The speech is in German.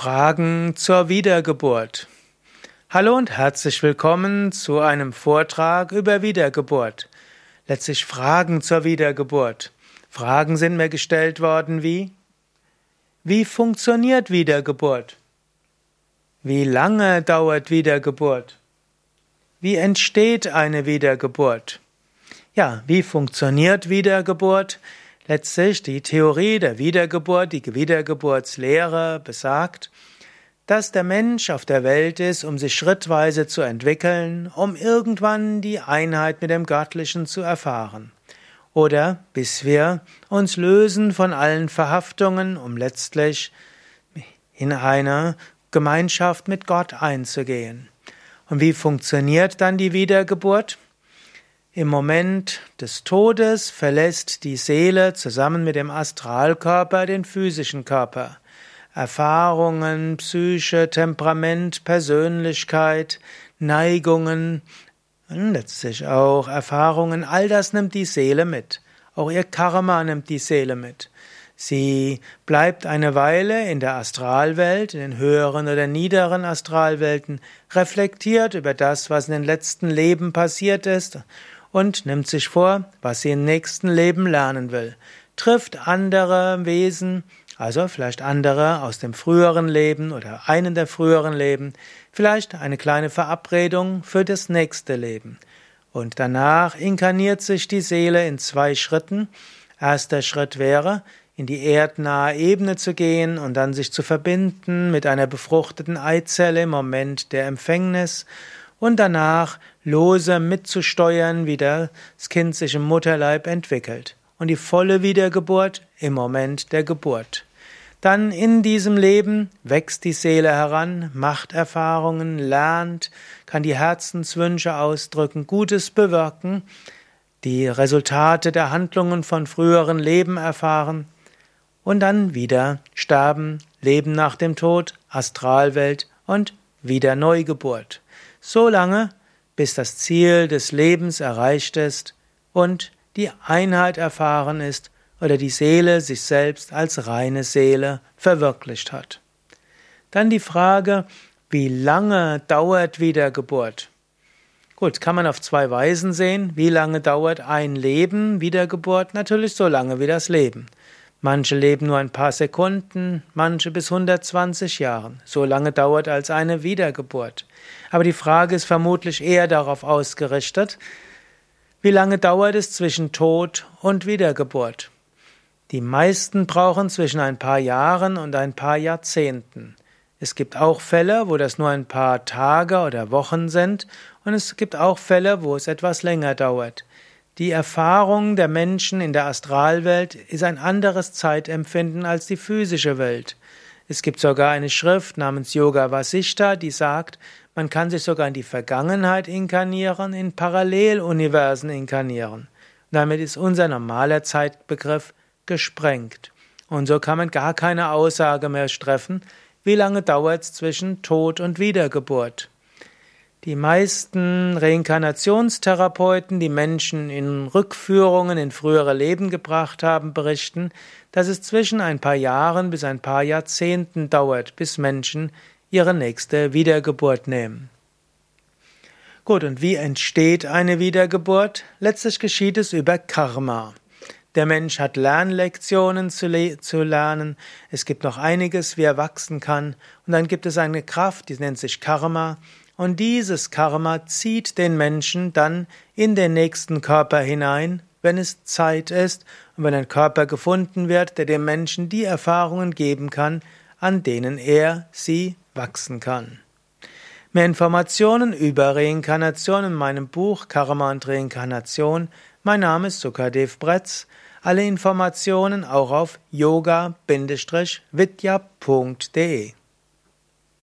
Fragen zur Wiedergeburt. Hallo und herzlich willkommen zu einem Vortrag über Wiedergeburt. Letztlich Fragen zur Wiedergeburt. Fragen sind mir gestellt worden wie Wie funktioniert Wiedergeburt? Wie lange dauert Wiedergeburt? Wie entsteht eine Wiedergeburt? Ja, wie funktioniert Wiedergeburt? Letztlich die Theorie der Wiedergeburt, die Wiedergeburtslehre besagt, dass der Mensch auf der Welt ist, um sich schrittweise zu entwickeln, um irgendwann die Einheit mit dem Göttlichen zu erfahren. Oder bis wir uns lösen von allen Verhaftungen, um letztlich in eine Gemeinschaft mit Gott einzugehen. Und wie funktioniert dann die Wiedergeburt? Im Moment des Todes verlässt die Seele zusammen mit dem Astralkörper den physischen Körper. Erfahrungen, Psyche, Temperament, Persönlichkeit, Neigungen, letztlich auch Erfahrungen, all das nimmt die Seele mit. Auch ihr Karma nimmt die Seele mit. Sie bleibt eine Weile in der Astralwelt, in den höheren oder niederen Astralwelten, reflektiert über das, was in den letzten Leben passiert ist und nimmt sich vor, was sie im nächsten Leben lernen will, trifft andere Wesen, also vielleicht andere aus dem früheren Leben oder einen der früheren Leben, vielleicht eine kleine Verabredung für das nächste Leben. Und danach inkarniert sich die Seele in zwei Schritten. Erster Schritt wäre, in die erdnahe Ebene zu gehen und dann sich zu verbinden mit einer befruchteten Eizelle im Moment der Empfängnis und danach lose mitzusteuern, wie das Kind sich im Mutterleib entwickelt. Und die volle Wiedergeburt im Moment der Geburt. Dann in diesem Leben wächst die Seele heran, macht Erfahrungen, lernt, kann die Herzenswünsche ausdrücken, Gutes bewirken, die Resultate der Handlungen von früheren Leben erfahren und dann wieder sterben, Leben nach dem Tod, Astralwelt und wieder Neugeburt so lange, bis das Ziel des Lebens erreicht ist und die Einheit erfahren ist oder die Seele sich selbst als reine Seele verwirklicht hat. Dann die Frage, wie lange dauert Wiedergeburt? Gut, kann man auf zwei Weisen sehen. Wie lange dauert ein Leben Wiedergeburt? Natürlich so lange wie das Leben. Manche leben nur ein paar Sekunden, manche bis 120 Jahren. So lange dauert als eine Wiedergeburt. Aber die Frage ist vermutlich eher darauf ausgerichtet, wie lange dauert es zwischen Tod und Wiedergeburt? Die meisten brauchen zwischen ein paar Jahren und ein paar Jahrzehnten. Es gibt auch Fälle, wo das nur ein paar Tage oder Wochen sind, und es gibt auch Fälle, wo es etwas länger dauert. Die Erfahrung der Menschen in der Astralwelt ist ein anderes Zeitempfinden als die physische Welt. Es gibt sogar eine Schrift namens Yoga Vasishta, die sagt, man kann sich sogar in die Vergangenheit inkarnieren, in Paralleluniversen inkarnieren. Damit ist unser normaler Zeitbegriff gesprengt. Und so kann man gar keine Aussage mehr treffen, wie lange dauert es zwischen Tod und Wiedergeburt. Die meisten Reinkarnationstherapeuten, die Menschen in Rückführungen in frühere Leben gebracht haben, berichten, dass es zwischen ein paar Jahren bis ein paar Jahrzehnten dauert, bis Menschen ihre nächste Wiedergeburt nehmen. Gut, und wie entsteht eine Wiedergeburt? Letztlich geschieht es über Karma. Der Mensch hat Lernlektionen zu, le zu, lernen. Es gibt noch einiges, wie er wachsen kann. Und dann gibt es eine Kraft, die nennt sich Karma. Und dieses Karma zieht den Menschen dann in den nächsten Körper hinein, wenn es Zeit ist und wenn ein Körper gefunden wird, der dem Menschen die Erfahrungen geben kann, an denen er sie wachsen kann. Mehr Informationen über Reinkarnation in meinem Buch Karma und Reinkarnation. Mein Name ist Sukadev Bretz. Alle Informationen auch auf yoga-vidya.de